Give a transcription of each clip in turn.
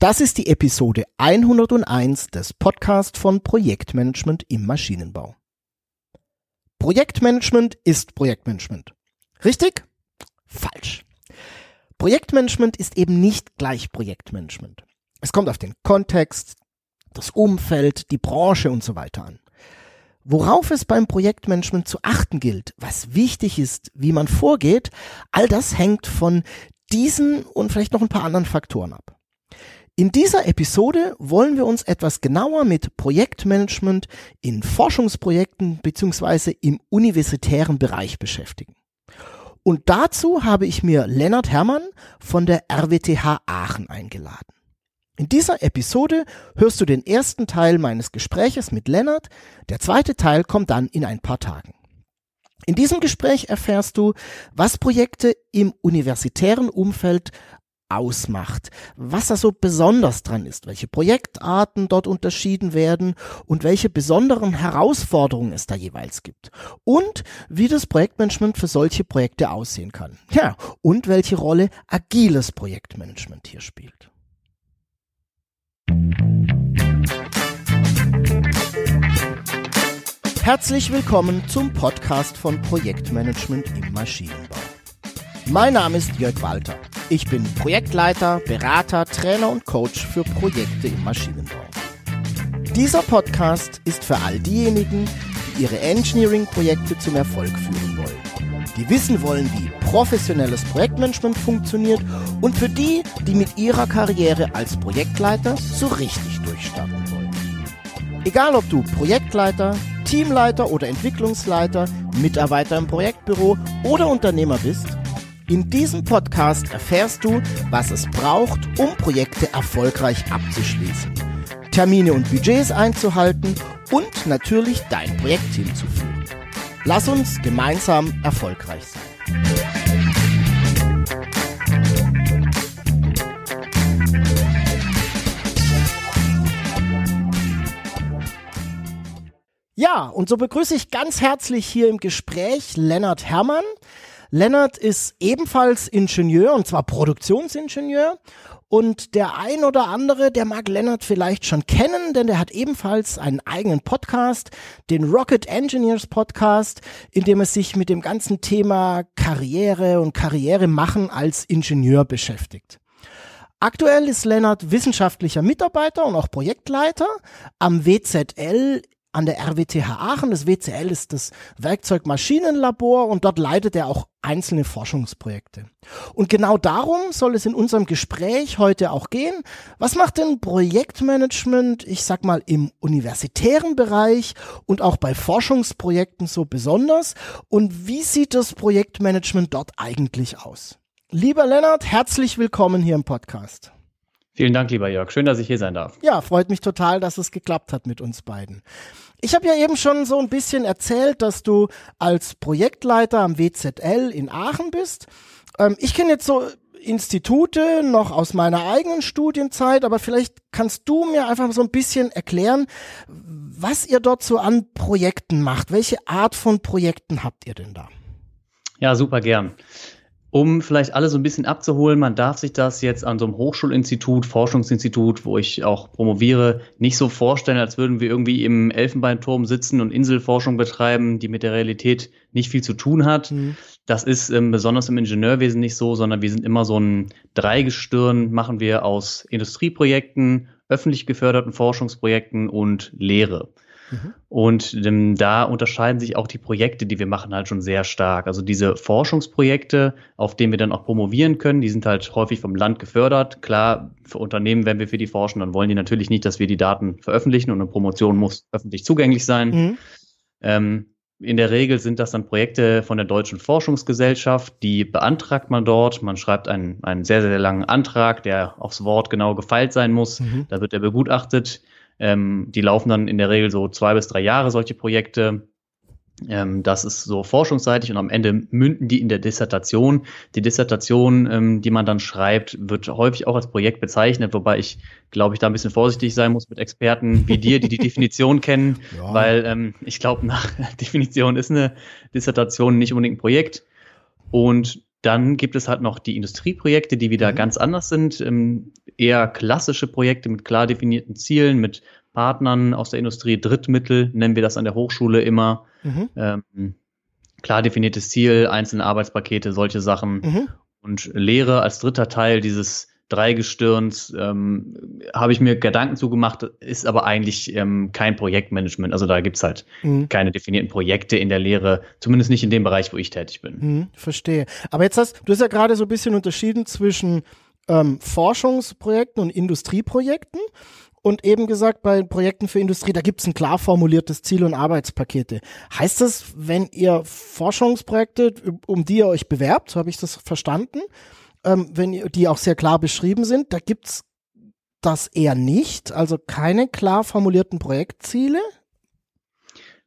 Das ist die Episode 101 des Podcasts von Projektmanagement im Maschinenbau. Projektmanagement ist Projektmanagement. Richtig? Falsch. Projektmanagement ist eben nicht gleich Projektmanagement. Es kommt auf den Kontext, das Umfeld, die Branche und so weiter an. Worauf es beim Projektmanagement zu achten gilt, was wichtig ist, wie man vorgeht, all das hängt von diesen und vielleicht noch ein paar anderen Faktoren ab. In dieser Episode wollen wir uns etwas genauer mit Projektmanagement in Forschungsprojekten beziehungsweise im universitären Bereich beschäftigen. Und dazu habe ich mir Lennart Hermann von der RWTH Aachen eingeladen. In dieser Episode hörst du den ersten Teil meines Gespräches mit Lennart, der zweite Teil kommt dann in ein paar Tagen. In diesem Gespräch erfährst du, was Projekte im universitären Umfeld ausmacht, was da so besonders dran ist, welche Projektarten dort unterschieden werden und welche besonderen Herausforderungen es da jeweils gibt und wie das Projektmanagement für solche Projekte aussehen kann. Ja, und welche Rolle agiles Projektmanagement hier spielt. Herzlich willkommen zum Podcast von Projektmanagement im Maschinenbau. Mein Name ist Jörg Walter. Ich bin Projektleiter, Berater, Trainer und Coach für Projekte im Maschinenbau. Dieser Podcast ist für all diejenigen, die ihre Engineering-Projekte zum Erfolg führen wollen. Die wissen wollen, wie professionelles Projektmanagement funktioniert und für die, die mit ihrer Karriere als Projektleiter so richtig durchstarten wollen. Egal ob du Projektleiter, Teamleiter oder Entwicklungsleiter, Mitarbeiter im Projektbüro oder Unternehmer bist, in diesem Podcast erfährst du, was es braucht, um Projekte erfolgreich abzuschließen, Termine und Budgets einzuhalten und natürlich dein Projektteam zu führen. Lass uns gemeinsam erfolgreich sein. Ja, und so begrüße ich ganz herzlich hier im Gespräch Lennart Herrmann. Lennart ist ebenfalls Ingenieur und zwar Produktionsingenieur. Und der ein oder andere, der mag Lennart vielleicht schon kennen, denn der hat ebenfalls einen eigenen Podcast, den Rocket Engineers Podcast, in dem er sich mit dem ganzen Thema Karriere und Karriere machen als Ingenieur beschäftigt. Aktuell ist Lennart wissenschaftlicher Mitarbeiter und auch Projektleiter am WZL an der RWTH Aachen. Das WCL ist das Werkzeugmaschinenlabor und dort leitet er auch einzelne Forschungsprojekte. Und genau darum soll es in unserem Gespräch heute auch gehen. Was macht denn Projektmanagement, ich sag mal, im universitären Bereich und auch bei Forschungsprojekten so besonders? Und wie sieht das Projektmanagement dort eigentlich aus? Lieber Lennart, herzlich willkommen hier im Podcast. Vielen Dank, lieber Jörg. Schön, dass ich hier sein darf. Ja, freut mich total, dass es geklappt hat mit uns beiden. Ich habe ja eben schon so ein bisschen erzählt, dass du als Projektleiter am WZL in Aachen bist. Ähm, ich kenne jetzt so Institute noch aus meiner eigenen Studienzeit, aber vielleicht kannst du mir einfach so ein bisschen erklären, was ihr dort so an Projekten macht. Welche Art von Projekten habt ihr denn da? Ja, super gern. Um vielleicht alle so ein bisschen abzuholen, man darf sich das jetzt an so einem Hochschulinstitut, Forschungsinstitut, wo ich auch promoviere, nicht so vorstellen, als würden wir irgendwie im Elfenbeinturm sitzen und Inselforschung betreiben, die mit der Realität nicht viel zu tun hat. Mhm. Das ist ähm, besonders im Ingenieurwesen nicht so, sondern wir sind immer so ein Dreigestirn, machen wir aus Industrieprojekten, öffentlich geförderten Forschungsprojekten und Lehre. Mhm. Und ähm, da unterscheiden sich auch die Projekte, die wir machen, halt schon sehr stark. Also diese Forschungsprojekte, auf denen wir dann auch promovieren können, die sind halt häufig vom Land gefördert. Klar, für Unternehmen, wenn wir für die forschen, dann wollen die natürlich nicht, dass wir die Daten veröffentlichen und eine Promotion muss öffentlich zugänglich sein. Mhm. Ähm, in der Regel sind das dann Projekte von der Deutschen Forschungsgesellschaft, die beantragt man dort. Man schreibt einen, einen sehr, sehr langen Antrag, der aufs Wort genau gefeilt sein muss. Mhm. Da wird er begutachtet. Ähm, die laufen dann in der Regel so zwei bis drei Jahre, solche Projekte. Ähm, das ist so forschungsseitig und am Ende münden die in der Dissertation. Die Dissertation, ähm, die man dann schreibt, wird häufig auch als Projekt bezeichnet, wobei ich, glaube ich, da ein bisschen vorsichtig sein muss mit Experten wie dir, die die Definition kennen, ja. weil ähm, ich glaube, nach Definition ist eine Dissertation nicht unbedingt ein Projekt. Und dann gibt es halt noch die Industrieprojekte, die wieder mhm. ganz anders sind. Ähm, eher klassische Projekte mit klar definierten Zielen, mit Partnern aus der Industrie, Drittmittel nennen wir das an der Hochschule immer. Mhm. Ähm, klar definiertes Ziel, einzelne Arbeitspakete, solche Sachen. Mhm. Und Lehre als dritter Teil dieses Dreigestirns ähm, habe ich mir Gedanken zugemacht, ist aber eigentlich ähm, kein Projektmanagement. Also da gibt's halt mhm. keine definierten Projekte in der Lehre, zumindest nicht in dem Bereich, wo ich tätig bin. Mhm, verstehe. Aber jetzt hast du hast ja gerade so ein bisschen unterschieden zwischen ähm, Forschungsprojekten und Industrieprojekten und eben gesagt, bei Projekten für Industrie, da gibt's ein klar formuliertes Ziel und Arbeitspakete. Heißt das, wenn ihr Forschungsprojekte, um die ihr euch bewerbt, so habe ich das verstanden, ähm, wenn die auch sehr klar beschrieben sind, da gibt's das eher nicht, also keine klar formulierten Projektziele?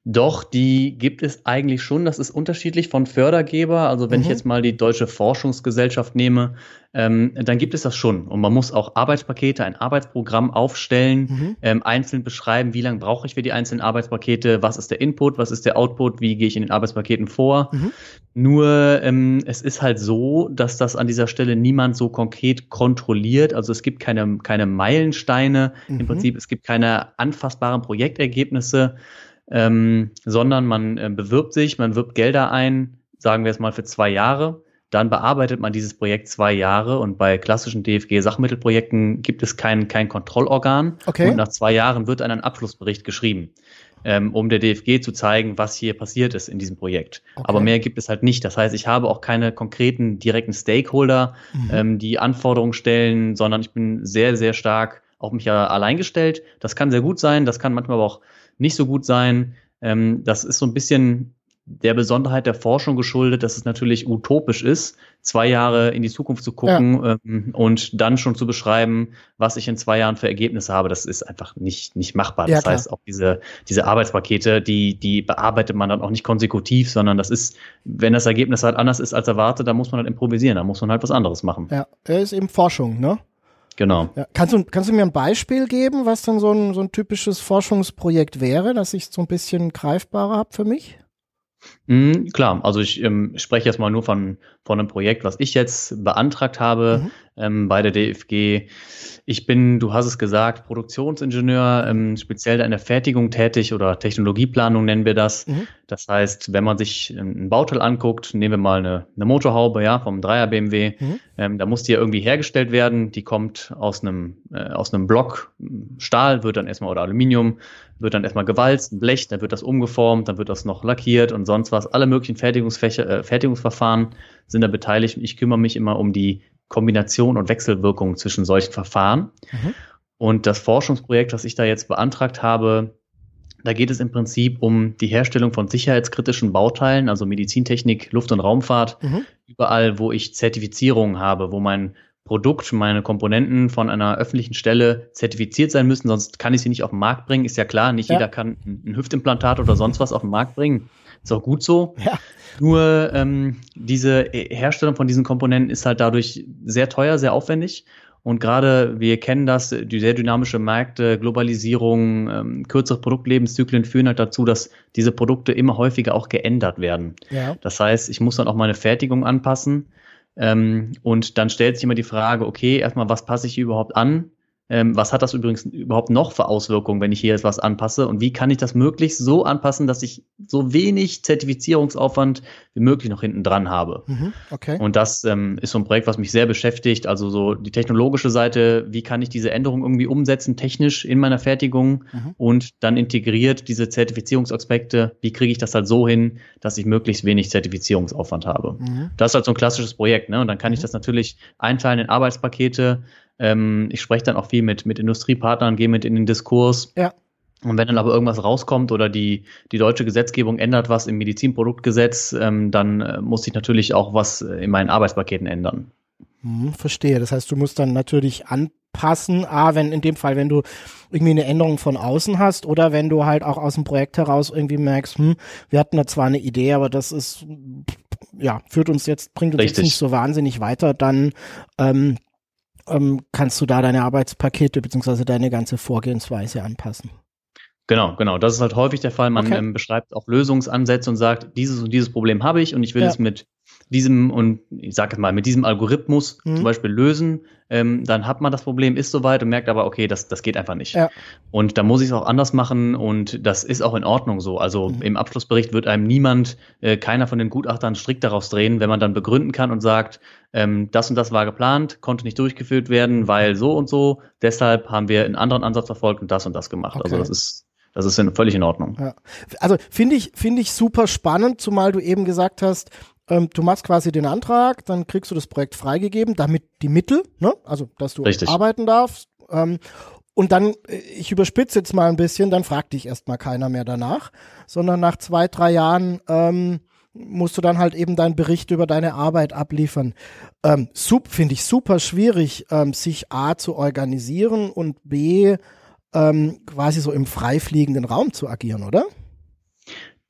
Doch, die gibt es eigentlich schon. Das ist unterschiedlich von Fördergeber. Also wenn mhm. ich jetzt mal die Deutsche Forschungsgesellschaft nehme, ähm, dann gibt es das schon. Und man muss auch Arbeitspakete, ein Arbeitsprogramm aufstellen, mhm. ähm, einzeln beschreiben, wie lange brauche ich für die einzelnen Arbeitspakete, was ist der Input, was ist der Output, wie gehe ich in den Arbeitspaketen vor. Mhm. Nur ähm, es ist halt so, dass das an dieser Stelle niemand so konkret kontrolliert. Also es gibt keine, keine Meilensteine. Im mhm. Prinzip, es gibt keine anfassbaren Projektergebnisse ähm, sondern man äh, bewirbt sich, man wirbt Gelder ein, sagen wir es mal für zwei Jahre. Dann bearbeitet man dieses Projekt zwei Jahre und bei klassischen DFG-Sachmittelprojekten gibt es kein, kein Kontrollorgan. Okay. Und nach zwei Jahren wird ein Abschlussbericht geschrieben, ähm, um der DFG zu zeigen, was hier passiert ist in diesem Projekt. Okay. Aber mehr gibt es halt nicht. Das heißt, ich habe auch keine konkreten direkten Stakeholder, mhm. ähm, die Anforderungen stellen, sondern ich bin sehr, sehr stark auf mich allein gestellt. Das kann sehr gut sein, das kann manchmal aber auch nicht so gut sein. Ähm, das ist so ein bisschen der Besonderheit der Forschung geschuldet, dass es natürlich utopisch ist, zwei Jahre in die Zukunft zu gucken ja. ähm, und dann schon zu beschreiben, was ich in zwei Jahren für Ergebnisse habe. Das ist einfach nicht, nicht machbar. Das ja, heißt, auch diese, diese Arbeitspakete, die, die bearbeitet man dann auch nicht konsekutiv, sondern das ist, wenn das Ergebnis halt anders ist als erwartet, dann muss man halt improvisieren, dann muss man halt was anderes machen. Ja, ist eben Forschung, ne? Genau. Ja, kannst, du, kannst du mir ein Beispiel geben, was dann so ein, so ein typisches Forschungsprojekt wäre, dass ich so ein bisschen greifbarer habe für mich? Mhm, klar, also ich ähm, spreche jetzt mal nur von, von einem Projekt, was ich jetzt beantragt habe mhm. Ähm, bei der DFG. Ich bin, du hast es gesagt, Produktionsingenieur, ähm, speziell in der Fertigung tätig oder Technologieplanung nennen wir das. Mhm. Das heißt, wenn man sich ein Bauteil anguckt, nehmen wir mal eine, eine Motorhaube, ja, vom Dreier BMW, mhm. ähm, da muss die ja irgendwie hergestellt werden. Die kommt aus einem, äh, aus einem Block Stahl, wird dann erstmal oder Aluminium, wird dann erstmal gewalzt, ein Blech, dann wird das umgeformt, dann wird das noch lackiert und sonst was. Alle möglichen Fertigungsfächer, äh, Fertigungsverfahren sind da beteiligt. Ich kümmere mich immer um die Kombination und Wechselwirkung zwischen solchen Verfahren. Mhm. Und das Forschungsprojekt, das ich da jetzt beantragt habe, da geht es im Prinzip um die Herstellung von sicherheitskritischen Bauteilen, also Medizintechnik, Luft- und Raumfahrt, mhm. überall, wo ich Zertifizierungen habe, wo mein Produkt, meine Komponenten von einer öffentlichen Stelle zertifiziert sein müssen, sonst kann ich sie nicht auf den Markt bringen. Ist ja klar, nicht ja. jeder kann ein Hüftimplantat oder sonst was auf den Markt bringen. Ist auch gut so. Ja. Nur ähm, diese Herstellung von diesen Komponenten ist halt dadurch sehr teuer, sehr aufwendig. Und gerade wir kennen das, die sehr dynamische Märkte, Globalisierung, ähm, kürzere Produktlebenszyklen führen halt dazu, dass diese Produkte immer häufiger auch geändert werden. Ja. Das heißt, ich muss dann auch meine Fertigung anpassen. Ähm, und dann stellt sich immer die Frage, okay, erstmal, was passe ich überhaupt an? Ähm, was hat das übrigens überhaupt noch für Auswirkungen, wenn ich hier jetzt was anpasse? Und wie kann ich das möglichst so anpassen, dass ich so wenig Zertifizierungsaufwand wie möglich noch hinten dran habe? Mhm, okay. Und das ähm, ist so ein Projekt, was mich sehr beschäftigt. Also so die technologische Seite, wie kann ich diese Änderung irgendwie umsetzen, technisch in meiner Fertigung mhm. und dann integriert diese Zertifizierungsaspekte, wie kriege ich das halt so hin, dass ich möglichst wenig Zertifizierungsaufwand habe? Mhm. Das ist halt so ein klassisches Projekt, ne? Und dann kann ich mhm. das natürlich einteilen in Arbeitspakete ähm, ich spreche dann auch viel mit, mit Industriepartnern, gehe mit in den Diskurs. Ja. Und wenn dann aber irgendwas rauskommt oder die, die deutsche Gesetzgebung ändert was im Medizinproduktgesetz, ähm, dann äh, muss ich natürlich auch was in meinen Arbeitspaketen ändern. Hm, verstehe. Das heißt, du musst dann natürlich anpassen, ah, wenn in dem Fall, wenn du irgendwie eine Änderung von außen hast oder wenn du halt auch aus dem Projekt heraus irgendwie merkst, hm, wir hatten da zwar eine Idee, aber das ist ja führt uns jetzt bringt uns Richtig. jetzt nicht so wahnsinnig weiter, dann ähm, ähm, kannst du da deine Arbeitspakete beziehungsweise deine ganze Vorgehensweise anpassen. Genau, genau. Das ist halt häufig der Fall. Man okay. ähm, beschreibt auch Lösungsansätze und sagt, dieses und dieses Problem habe ich und ich will ja. es mit diesem und ich sage mal, mit diesem Algorithmus mhm. zum Beispiel lösen, ähm, dann hat man das Problem, ist soweit und merkt aber, okay, das, das geht einfach nicht. Ja. Und da muss ich es auch anders machen und das ist auch in Ordnung so. Also mhm. im Abschlussbericht wird einem niemand, äh, keiner von den Gutachtern strikt daraus drehen, wenn man dann begründen kann und sagt, ähm, das und das war geplant, konnte nicht durchgeführt werden, weil so und so, deshalb haben wir einen anderen Ansatz verfolgt und das und das gemacht. Also okay. Also das ist das ist völlig in Ordnung. Ja. Also finde ich, finde ich super spannend, zumal du eben gesagt hast, ähm, du machst quasi den Antrag, dann kriegst du das Projekt freigegeben, damit die Mittel, ne? also dass du Richtig. arbeiten darfst. Ähm, und dann, äh, ich überspitze jetzt mal ein bisschen, dann fragt dich erstmal keiner mehr danach, sondern nach zwei, drei Jahren ähm, musst du dann halt eben deinen Bericht über deine Arbeit abliefern. Ähm, Finde ich super schwierig, ähm, sich A zu organisieren und B ähm, quasi so im freifliegenden Raum zu agieren, oder?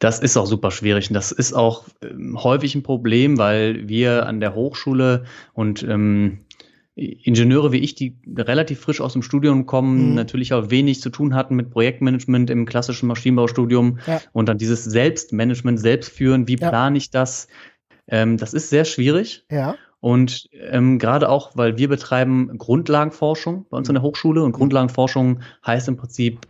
Das ist auch super schwierig und das ist auch ähm, häufig ein Problem, weil wir an der Hochschule und ähm, Ingenieure wie ich, die relativ frisch aus dem Studium kommen, mhm. natürlich auch wenig zu tun hatten mit Projektmanagement im klassischen Maschinenbaustudium ja. und dann dieses Selbstmanagement, Selbstführen, wie ja. plane ich das? Ähm, das ist sehr schwierig. Ja. Und ähm, gerade auch, weil wir betreiben Grundlagenforschung bei uns an der Hochschule und mhm. Grundlagenforschung heißt im Prinzip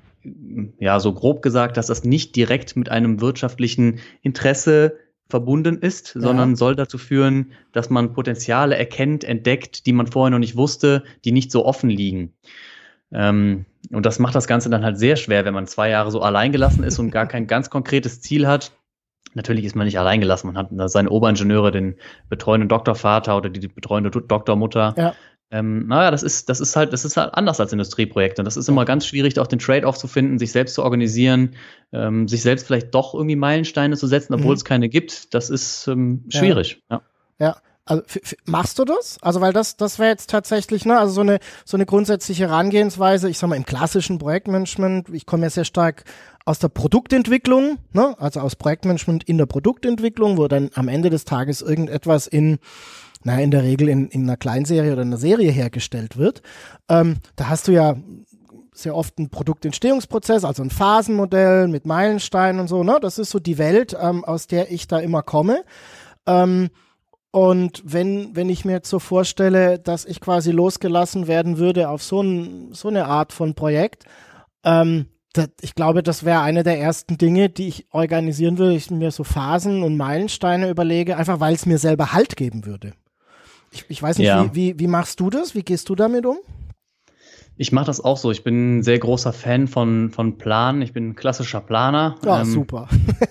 ja, so grob gesagt, dass das nicht direkt mit einem wirtschaftlichen Interesse verbunden ist, ja. sondern soll dazu führen, dass man Potenziale erkennt, entdeckt, die man vorher noch nicht wusste, die nicht so offen liegen. Ähm, und das macht das Ganze dann halt sehr schwer, wenn man zwei Jahre so alleingelassen ist und gar kein ganz konkretes Ziel hat. Natürlich ist man nicht alleingelassen, man hat seine Oberingenieure, den betreuenden Doktorvater oder die betreuende Doktormutter. Ja. Ähm, naja, das ist, das ist halt, das ist halt anders als Industrieprojekte. Und das ist immer ganz schwierig, auch den Trade-off zu finden, sich selbst zu organisieren, ähm, sich selbst vielleicht doch irgendwie Meilensteine zu setzen, obwohl mhm. es keine gibt. Das ist ähm, schwierig. Ja. ja. ja. Also machst du das? Also weil das das wäre jetzt tatsächlich ne also so eine so eine grundsätzliche Herangehensweise. Ich sag mal im klassischen Projektmanagement. Ich komme ja sehr stark aus der Produktentwicklung, ne also aus Projektmanagement in der Produktentwicklung, wo dann am Ende des Tages irgendetwas in na, in der Regel in, in einer Kleinserie oder einer Serie hergestellt wird. Ähm, da hast du ja sehr oft einen Produktentstehungsprozess, also ein Phasenmodell mit Meilensteinen und so, ne? Das ist so die Welt, ähm, aus der ich da immer komme. Ähm, und wenn, wenn ich mir jetzt so vorstelle, dass ich quasi losgelassen werden würde auf so, ein, so eine Art von Projekt, ähm, das, ich glaube, das wäre eine der ersten Dinge, die ich organisieren würde. Ich mir so Phasen und Meilensteine überlege, einfach weil es mir selber Halt geben würde. Ich, ich weiß nicht, ja. wie, wie, wie machst du das? Wie gehst du damit um? Ich mache das auch so. Ich bin ein sehr großer Fan von, von Planen. Ich bin ein klassischer Planer. Ja, ähm, super.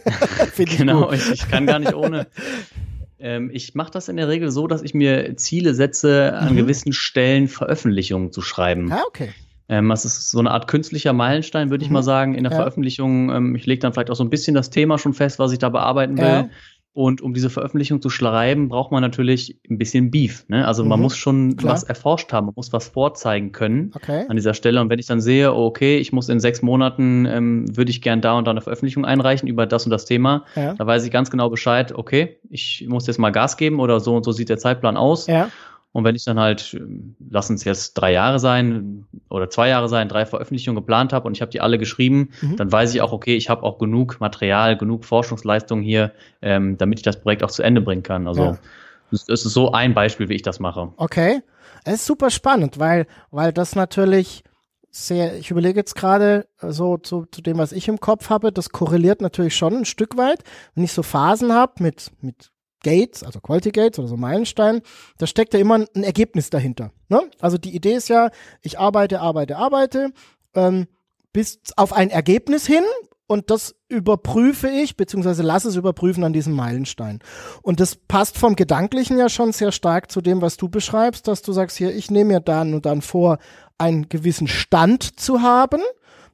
ich genau, ich, ich, kann gar nicht ohne. ähm, ich mache das in der Regel so, dass ich mir Ziele setze, an mhm. gewissen Stellen Veröffentlichungen zu schreiben. Ah, okay. Ähm, das ist so eine Art künstlicher Meilenstein, würde ich mhm. mal sagen, in der ja. Veröffentlichung. Ähm, ich lege dann vielleicht auch so ein bisschen das Thema schon fest, was ich da bearbeiten will. Ja. Und um diese Veröffentlichung zu schreiben, braucht man natürlich ein bisschen Beef. Ne? Also mhm. man muss schon Klar. was erforscht haben, man muss was vorzeigen können okay. an dieser Stelle. Und wenn ich dann sehe, okay, ich muss in sechs Monaten, ähm, würde ich gern da und da eine Veröffentlichung einreichen über das und das Thema, ja. da weiß ich ganz genau Bescheid, okay, ich muss jetzt mal Gas geben oder so und so sieht der Zeitplan aus. Ja. Und wenn ich dann halt, lass uns jetzt drei Jahre sein oder zwei Jahre sein, drei Veröffentlichungen geplant habe und ich habe die alle geschrieben, mhm. dann weiß ich auch, okay, ich habe auch genug Material, genug Forschungsleistung hier, ähm, damit ich das Projekt auch zu Ende bringen kann. Also ja. das ist so ein Beispiel, wie ich das mache. Okay. Es ist super spannend, weil, weil das natürlich sehr, ich überlege jetzt gerade so zu, zu dem, was ich im Kopf habe, das korreliert natürlich schon ein Stück weit. Wenn ich so Phasen habe mit, mit Gates, also Quality Gates oder so Meilenstein, da steckt ja immer ein Ergebnis dahinter. Ne? Also die Idee ist ja, ich arbeite, arbeite, arbeite, ähm, bis auf ein Ergebnis hin und das überprüfe ich, beziehungsweise lasse es überprüfen an diesem Meilenstein. Und das passt vom Gedanklichen ja schon sehr stark zu dem, was du beschreibst, dass du sagst, hier, ich nehme mir dann und dann vor, einen gewissen Stand zu haben,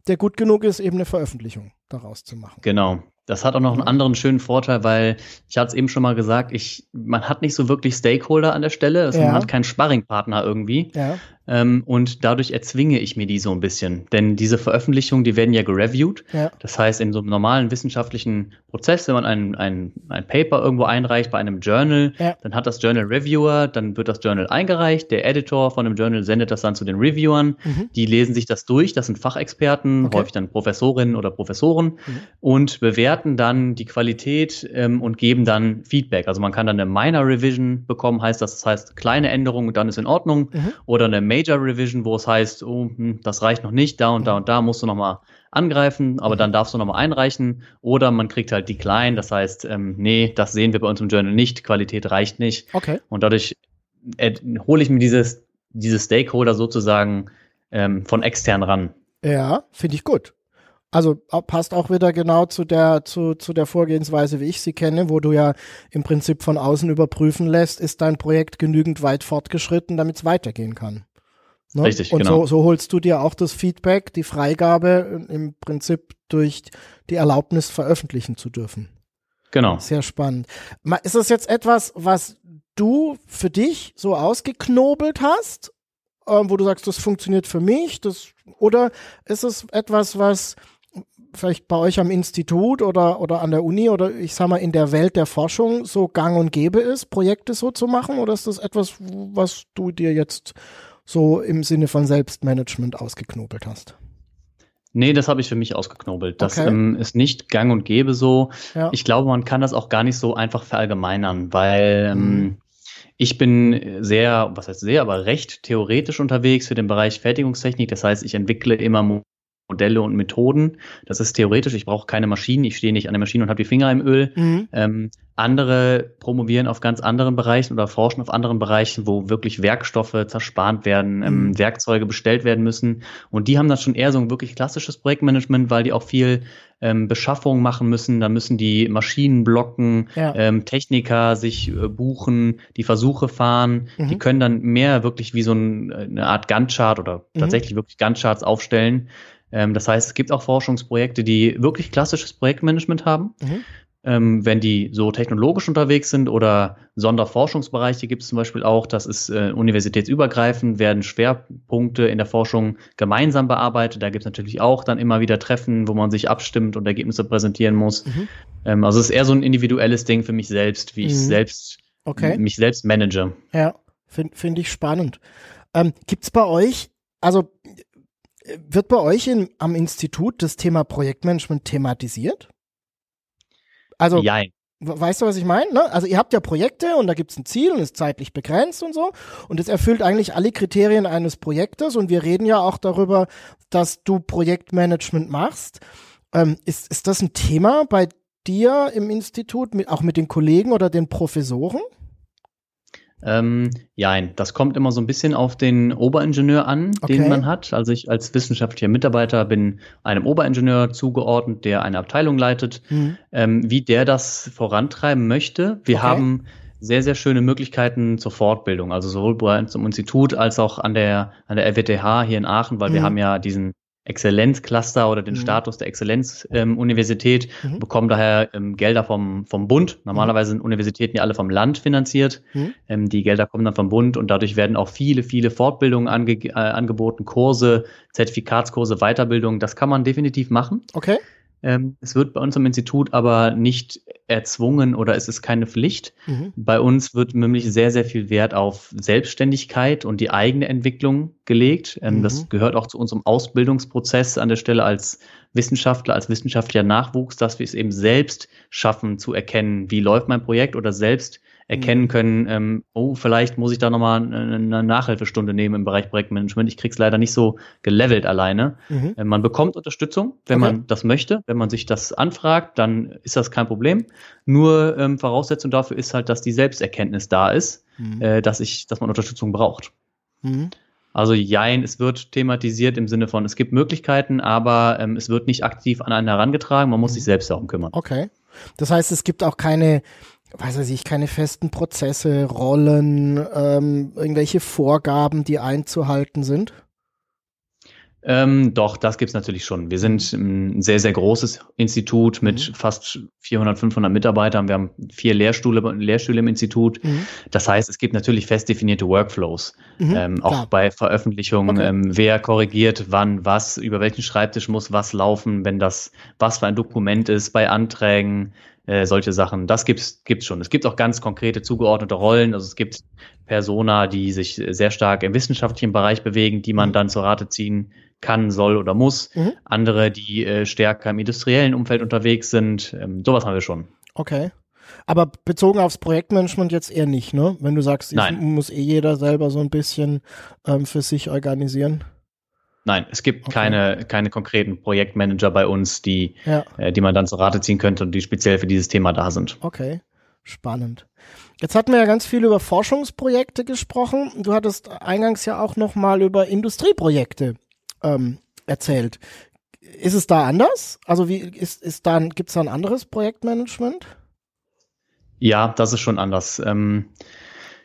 der gut genug ist, eben eine Veröffentlichung daraus zu machen. Genau. Das hat auch noch einen anderen schönen Vorteil, weil ich hatte es eben schon mal gesagt, ich, man hat nicht so wirklich Stakeholder an der Stelle, also ja. man hat keinen Sparringpartner irgendwie. Ja. Ähm, und dadurch erzwinge ich mir die so ein bisschen. Denn diese Veröffentlichungen, die werden ja gereviewt. Ja. Das heißt, in so einem normalen wissenschaftlichen Prozess, wenn man ein, ein, ein Paper irgendwo einreicht bei einem Journal, ja. dann hat das Journal Reviewer, dann wird das Journal eingereicht, der Editor von dem Journal sendet das dann zu den Reviewern, mhm. die lesen sich das durch, das sind Fachexperten, okay. häufig dann Professorinnen oder Professoren mhm. und bewerten dann die Qualität ähm, und geben dann Feedback. Also man kann dann eine Minor Revision bekommen, heißt das, das heißt kleine Änderungen, dann ist in Ordnung, mhm. oder eine Major Revision, wo es heißt, oh, hm, das reicht noch nicht, da und da und da musst du nochmal angreifen, aber dann darfst du nochmal einreichen. Oder man kriegt halt Decline, das heißt, ähm, nee, das sehen wir bei uns im Journal nicht, Qualität reicht nicht. Okay. Und dadurch äh, hole ich mir dieses, diese Stakeholder sozusagen ähm, von extern ran. Ja, finde ich gut. Also passt auch wieder genau zu der, zu, zu der Vorgehensweise, wie ich sie kenne, wo du ja im Prinzip von außen überprüfen lässt, ist dein Projekt genügend weit fortgeschritten, damit es weitergehen kann. Ne? Richtig, Und genau. so, so holst du dir auch das Feedback, die Freigabe im Prinzip durch die Erlaubnis veröffentlichen zu dürfen. Genau. Sehr spannend. Ist das jetzt etwas, was du für dich so ausgeknobelt hast, äh, wo du sagst, das funktioniert für mich, das, oder ist es etwas, was vielleicht bei euch am Institut oder, oder an der Uni oder ich sag mal in der Welt der Forschung so gang und gäbe ist, Projekte so zu machen? Oder ist das etwas, was du dir jetzt so im Sinne von Selbstmanagement ausgeknobelt hast? Nee, das habe ich für mich ausgeknobelt. Das okay. ähm, ist nicht gang und gäbe so. Ja. Ich glaube, man kann das auch gar nicht so einfach verallgemeinern, weil ähm, mhm. ich bin sehr, was heißt sehr, aber recht theoretisch unterwegs für den Bereich Fertigungstechnik. Das heißt, ich entwickle immer Modelle und Methoden. Das ist theoretisch. Ich brauche keine Maschinen. Ich stehe nicht an der Maschine und habe die Finger im Öl. Mhm. Ähm, andere promovieren auf ganz anderen Bereichen oder forschen auf anderen Bereichen, wo wirklich Werkstoffe zerspart werden, ähm, mhm. Werkzeuge bestellt werden müssen. Und die haben dann schon eher so ein wirklich klassisches Projektmanagement, weil die auch viel ähm, Beschaffung machen müssen. Da müssen die Maschinen blocken, ja. ähm, Techniker sich äh, buchen, die Versuche fahren. Mhm. Die können dann mehr wirklich wie so ein, eine Art Gantt-Chart oder mhm. tatsächlich wirklich Gantt-Charts aufstellen ähm, das heißt, es gibt auch Forschungsprojekte, die wirklich klassisches Projektmanagement haben. Mhm. Ähm, wenn die so technologisch unterwegs sind oder Sonderforschungsbereiche gibt es zum Beispiel auch, das ist äh, universitätsübergreifend, werden Schwerpunkte in der Forschung gemeinsam bearbeitet. Da gibt es natürlich auch dann immer wieder Treffen, wo man sich abstimmt und Ergebnisse präsentieren muss. Mhm. Ähm, also es ist eher so ein individuelles Ding für mich selbst, wie mhm. ich selbst okay. mich selbst manage. Ja, finde find ich spannend. Ähm, gibt es bei euch, also wird bei euch in, am Institut das Thema Projektmanagement thematisiert? Also, Jein. weißt du, was ich meine? Ne? Also ihr habt ja Projekte und da gibt es ein Ziel und ist zeitlich begrenzt und so. Und es erfüllt eigentlich alle Kriterien eines Projektes. Und wir reden ja auch darüber, dass du Projektmanagement machst. Ähm, ist, ist das ein Thema bei dir im Institut, mit, auch mit den Kollegen oder den Professoren? Ähm, jein, das kommt immer so ein bisschen auf den Oberingenieur an, okay. den man hat. Also ich als wissenschaftlicher Mitarbeiter bin einem Oberingenieur zugeordnet, der eine Abteilung leitet. Mhm. Ähm, wie der das vorantreiben möchte. Wir okay. haben sehr, sehr schöne Möglichkeiten zur Fortbildung, also sowohl bei uns im Institut als auch an der, an der RWTH hier in Aachen, weil mhm. wir haben ja diesen Exzellenzcluster oder den mhm. Status der Exzellenzuniversität, ähm, mhm. bekommen daher ähm, Gelder vom, vom Bund. Normalerweise sind Universitäten ja alle vom Land finanziert. Mhm. Ähm, die Gelder kommen dann vom Bund und dadurch werden auch viele, viele Fortbildungen ange äh, angeboten, Kurse, Zertifikatskurse, Weiterbildung. Das kann man definitiv machen. Okay. Ähm, es wird bei uns im Institut aber nicht erzwungen oder es ist keine Pflicht. Mhm. Bei uns wird nämlich sehr, sehr viel Wert auf Selbstständigkeit und die eigene Entwicklung gelegt. Ähm, mhm. Das gehört auch zu unserem Ausbildungsprozess an der Stelle als Wissenschaftler, als wissenschaftlicher Nachwuchs, dass wir es eben selbst schaffen zu erkennen, wie läuft mein Projekt oder selbst erkennen mhm. können, ähm, oh, vielleicht muss ich da nochmal eine Nachhilfestunde nehmen im Bereich Projektmanagement. Ich krieg's leider nicht so gelevelt alleine. Mhm. Äh, man bekommt Unterstützung, wenn okay. man das möchte. Wenn man sich das anfragt, dann ist das kein Problem. Nur ähm, Voraussetzung dafür ist halt, dass die Selbsterkenntnis da ist, mhm. äh, dass ich, dass man Unterstützung braucht. Mhm. Also jein, es wird thematisiert im Sinne von, es gibt Möglichkeiten, aber ähm, es wird nicht aktiv an einen herangetragen, man muss mhm. sich selbst darum kümmern. Okay. Das heißt, es gibt auch keine weiß ich, keine festen Prozesse, Rollen, ähm, irgendwelche Vorgaben, die einzuhalten sind? Ähm, doch, das gibt's natürlich schon. Wir sind ein sehr, sehr großes Institut mit Mhm. fast 400, 500 Mitarbeitern. Wir haben vier Lehrstühle, Lehrstühle im Institut. Mhm. Das heißt, es gibt natürlich fest definierte Workflows. Mhm, ähm, auch klar. bei Veröffentlichungen, Okay. ähm, wer korrigiert wann was, über welchen Schreibtisch muss was laufen, wenn das was für ein Dokument ist, bei Anträgen, äh, solche Sachen. Das gibt's gibt's schon. Es gibt auch ganz konkrete zugeordnete Rollen. Also es gibt Persona, die sich sehr stark im wissenschaftlichen Bereich bewegen, die man Mhm. dann zur Rate ziehen kann, soll oder muss. Mhm. Andere, die äh, stärker im industriellen Umfeld unterwegs sind. Ähm, sowas haben wir schon. Okay. Aber bezogen aufs Projektmanagement jetzt eher nicht, ne? Wenn du sagst, muss eh jeder selber so ein bisschen ähm, für sich organisieren. Nein, es gibt Okay. keine, keine konkreten Projektmanager bei uns, die, Ja, äh, die man dann zur Rate ziehen könnte und die speziell für dieses Thema da sind. okay. Spannend. Jetzt hatten wir ja ganz viel über Forschungsprojekte gesprochen. Du hattest eingangs ja auch noch mal über Industrieprojekte ähm, erzählt. Ist es da anders? Also wie ist, ist da, gibt's da ein anderes Projektmanagement? Ja, das ist schon anders. Ähm,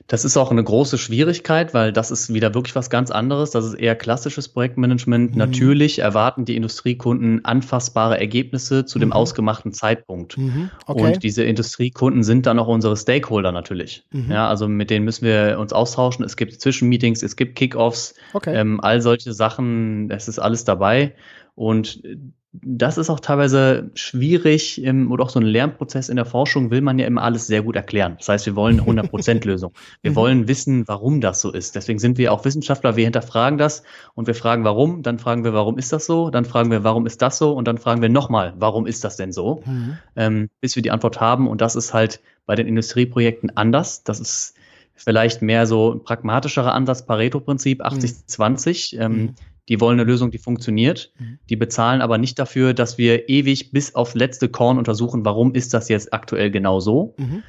das ist auch eine große Schwierigkeit, weil das ist wieder wirklich was ganz anderes. Das ist eher klassisches Projektmanagement. Mhm. Natürlich erwarten die Industriekunden anfassbare Ergebnisse zu dem Mhm. ausgemachten Zeitpunkt. Mhm. Okay. Und diese Industriekunden sind dann auch unsere Stakeholder natürlich. Mhm. Ja, also mit denen müssen wir uns austauschen. Es gibt Zwischenmeetings, es gibt Kickoffs, okay. ähm, all solche Sachen, das ist alles dabei. Und äh, das ist auch teilweise schwierig ähm, oder auch so ein Lernprozess in der Forschung will man ja immer alles sehr gut erklären. Das heißt, wir wollen eine 100% Lösung. Wir Mhm. wollen wissen, warum das so ist. Deswegen sind wir auch Wissenschaftler, wir hinterfragen das und wir fragen warum, dann fragen wir, warum ist das so, dann fragen wir, warum ist das so und dann fragen wir nochmal, warum ist das denn so, Mhm. ähm, bis wir die Antwort haben. Und das ist halt bei den Industrieprojekten anders. Das ist vielleicht mehr so ein pragmatischerer Ansatz, Pareto-Prinzip, 80-20. Ähm, Mhm. Die wollen eine Lösung, die funktioniert. Mhm. Die bezahlen aber nicht dafür, dass wir ewig bis aufs letzte Korn untersuchen, warum ist das jetzt aktuell genau so. Mhm.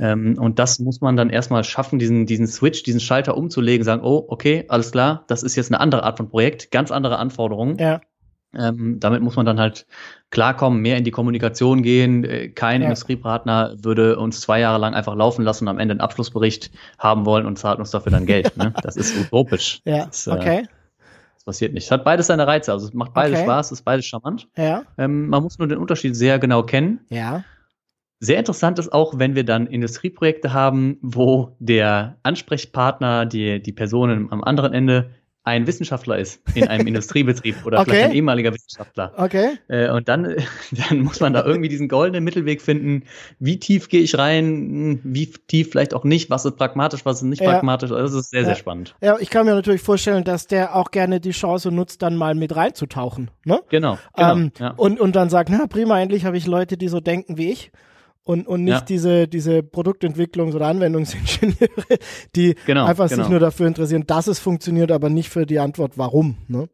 Ähm, und das muss man dann erstmal schaffen, diesen, diesen Switch, diesen Schalter umzulegen, sagen, oh, okay, alles klar, das ist jetzt eine andere Art von Projekt, ganz andere Anforderungen. Ja. Ähm, damit muss man dann halt klarkommen, mehr in die Kommunikation gehen. Äh, Kein Ja. Industriepartner würde uns zwei Jahre lang einfach laufen lassen und am Ende einen Abschlussbericht haben wollen und zahlt uns dafür dann Geld. Ne? Das ist utopisch. Ja. Das, äh, Okay. Das passiert nicht. Es hat beides seine Reize. Also es macht beides Okay. Spaß, es ist beides charmant. Ja. Ähm, man muss nur den Unterschied sehr genau kennen. Ja. Sehr interessant ist auch, wenn wir dann Industrieprojekte haben, wo der Ansprechpartner, die, die Person am anderen Ende ein Wissenschaftler ist in einem Industriebetrieb oder Okay. vielleicht ein ehemaliger Wissenschaftler. Okay. Äh, und dann, dann muss man da irgendwie diesen goldenen Mittelweg finden. Wie tief gehe ich rein? Wie tief vielleicht auch nicht? Was ist pragmatisch? Was ist nicht Ja. pragmatisch? Also Das ist sehr, Ja. sehr spannend. Ja, ich kann mir natürlich vorstellen, dass der auch gerne die Chance nutzt, dann mal mit reinzutauchen. Ne? Genau. genau ähm, ja. und, und dann sagt, na prima, endlich habe ich Leute, die so denken wie ich. Und, und nicht Ja. diese, diese Produktentwicklungs- oder Anwendungsingenieure, die Genau, einfach sich genau. nur dafür interessieren, dass es funktioniert, aber nicht für die Antwort, warum. Ne?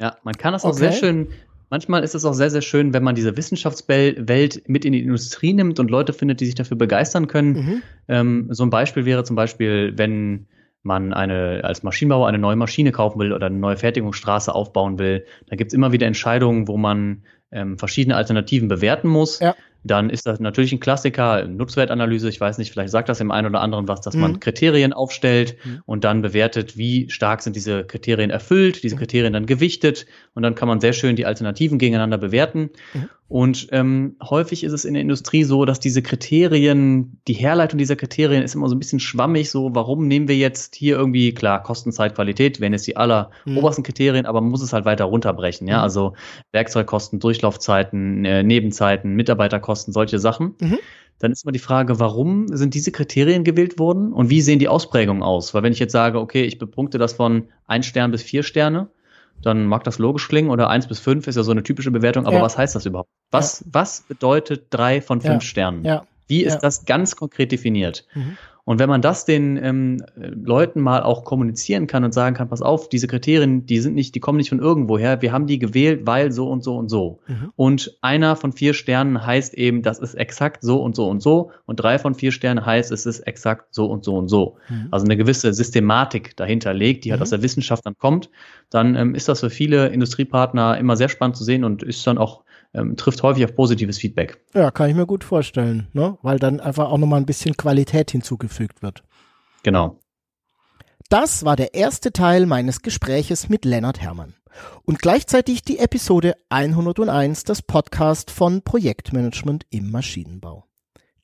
Ja, man kann das auch Okay. sehr schön. Manchmal ist es auch sehr, sehr schön, wenn man diese Wissenschaftswelt mit in die Industrie nimmt und Leute findet, die sich dafür begeistern können. Mhm. Ähm, so ein Beispiel wäre zum Beispiel, wenn man eine, als Maschinenbauer eine neue Maschine kaufen will oder eine neue Fertigungsstraße aufbauen will, da gibt's immer wieder Entscheidungen, wo man ähm, verschiedene Alternativen bewerten muss. Ja. Dann ist das natürlich ein Klassiker, Nutzwertanalyse. Ich weiß nicht, vielleicht sagt das dem einen oder anderen was, dass Mhm. man Kriterien aufstellt Mhm. und dann bewertet, wie stark sind diese Kriterien erfüllt, diese Mhm. Kriterien dann gewichtet und dann kann man sehr schön die Alternativen gegeneinander bewerten. Mhm. Und ähm, häufig ist es in der Industrie so, dass diese Kriterien, die Herleitung dieser Kriterien ist immer so ein bisschen schwammig. So, warum nehmen wir jetzt hier irgendwie, klar, Kosten, Zeit, Qualität, wenn es die aller Mhm. obersten Kriterien, aber man muss es halt weiter runterbrechen. Ja, Mhm. also Werkzeugkosten, Durchlaufzeiten, äh, Nebenzeiten, Mitarbeiterkosten, solche Sachen. Mhm. Dann ist immer die Frage, warum sind diese Kriterien gewählt worden und wie sehen die Ausprägungen aus? Weil wenn ich jetzt sage, okay, ich bepunkte das von ein Stern bis vier Sterne, dann mag das logisch klingen oder eins bis fünf ist ja so eine typische Bewertung, aber Ja. was heißt das überhaupt? Was, was bedeutet drei von fünf Ja. Sternen? Ja. Wie ist Ja. das ganz konkret definiert? Mhm. Und wenn man das den ähm, äh, Leuten mal auch kommunizieren kann und sagen kann, pass auf, diese Kriterien, die sind nicht, die kommen nicht von irgendwoher, wir haben die gewählt, weil so und so und so. Mhm. Und einer von vier Sternen heißt eben, das ist exakt so und so und so. Und drei von vier Sternen heißt, es ist exakt so und so und so. Mhm. Also eine gewisse Systematik dahinter legt, die halt Mhm. aus der Wissenschaft dann kommt. Dann ähm, ist das für viele Industriepartner immer sehr spannend zu sehen und ist dann auch, ähm, trifft häufig auf positives Feedback. Ja, kann ich mir gut vorstellen, ne? weil dann einfach auch nochmal ein bisschen Qualität hinzugefügt wird. Genau. Das war der erste Teil meines Gespräches mit Lennart Herrmann. und gleichzeitig die Episode 101 des Podcast von Projektmanagement im Maschinenbau.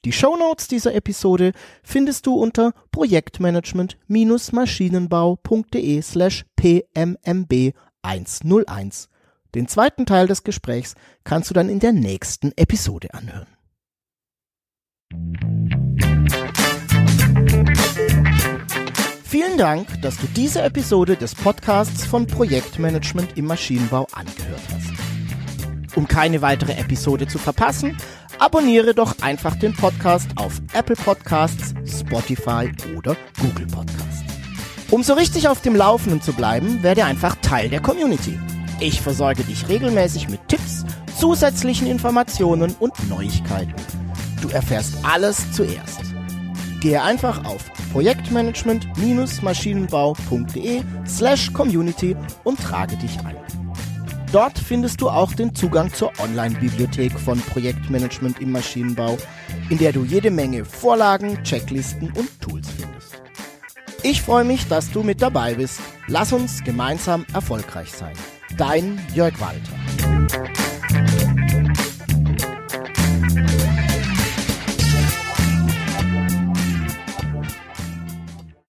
Die Shownotes dieser Episode findest du unter projektmanagement-maschinenbau.de slash pmmb 101. Den zweiten Teil des Gesprächs kannst du dann in der nächsten Episode anhören. Vielen Dank, dass du diese Episode des Podcasts von Projektmanagement im Maschinenbau angehört hast. Um keine weitere Episode zu verpassen, abonniere doch einfach den Podcast auf Apple Podcasts, Spotify oder Google Podcasts. Um so richtig auf dem Laufenden zu bleiben, werde einfach Teil der Community. Ich versorge dich regelmäßig mit Tipps, zusätzlichen Informationen und Neuigkeiten. Du erfährst alles zuerst. Gehe einfach auf projektmanagement-maschinenbau.de slash community und trage dich ein. Dort findest du auch den Zugang zur Online-Bibliothek von Projektmanagement im Maschinenbau, in der du jede Menge Vorlagen, Checklisten und Tools findest. Ich freue mich, dass du mit dabei bist. Lass uns gemeinsam erfolgreich sein. Dein Jörg Walter.